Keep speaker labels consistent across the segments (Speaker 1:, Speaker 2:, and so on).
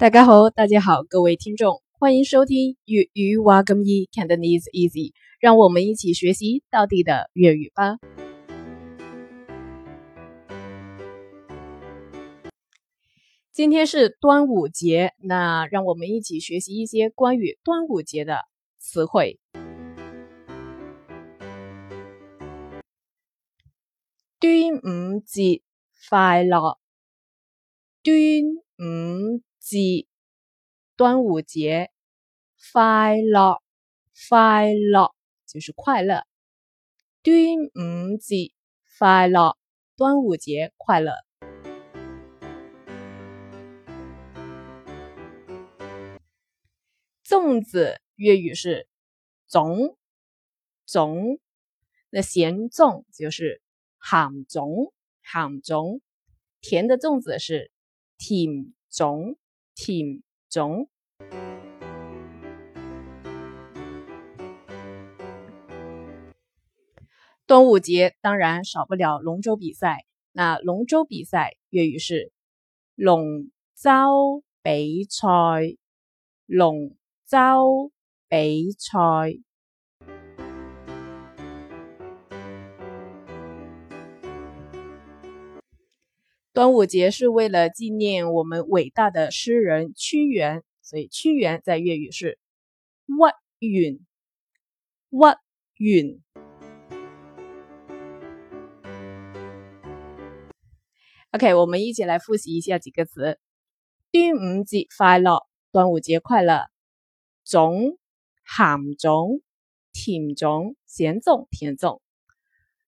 Speaker 1: 大家好，大家好，各位听众，欢迎收听粤语话咁易，Cantonese Easy，让我们一起学习到底的粤语吧。今天是端午节，那让我们一起学习一些关于端午节的词汇。端午节快乐！端午节，端午节，快乐，快乐就是快乐。端午节快乐，端午节快乐。粽子粤语是粽，粽，那咸粽就是咸粽，咸粽，甜的粽子是甜粽。甜粽。端午节当然少不了龙舟比赛。那龙舟比赛粤语是龙舟比赛，龙舟比赛。端午节是为了纪念我们伟大的诗人屈原，所以屈原在粤语是屈原，屈原。OK，我们一起来复习一下几个词：端午节快乐，端午节快乐；粽，咸粽，甜粽，咸粽，甜粽；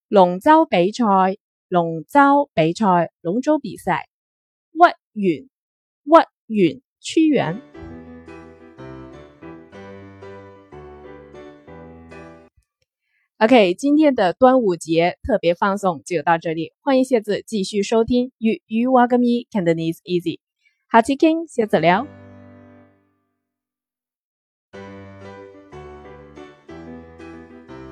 Speaker 1: 龙舟比赛。龙舟比赛，龙舟比赛，屈原，屈原，屈原。OK，今天的端午节特别放送就到这里，欢迎下次继续收听粤语哇个咪 Cantonese Easy，下次见，下次聊。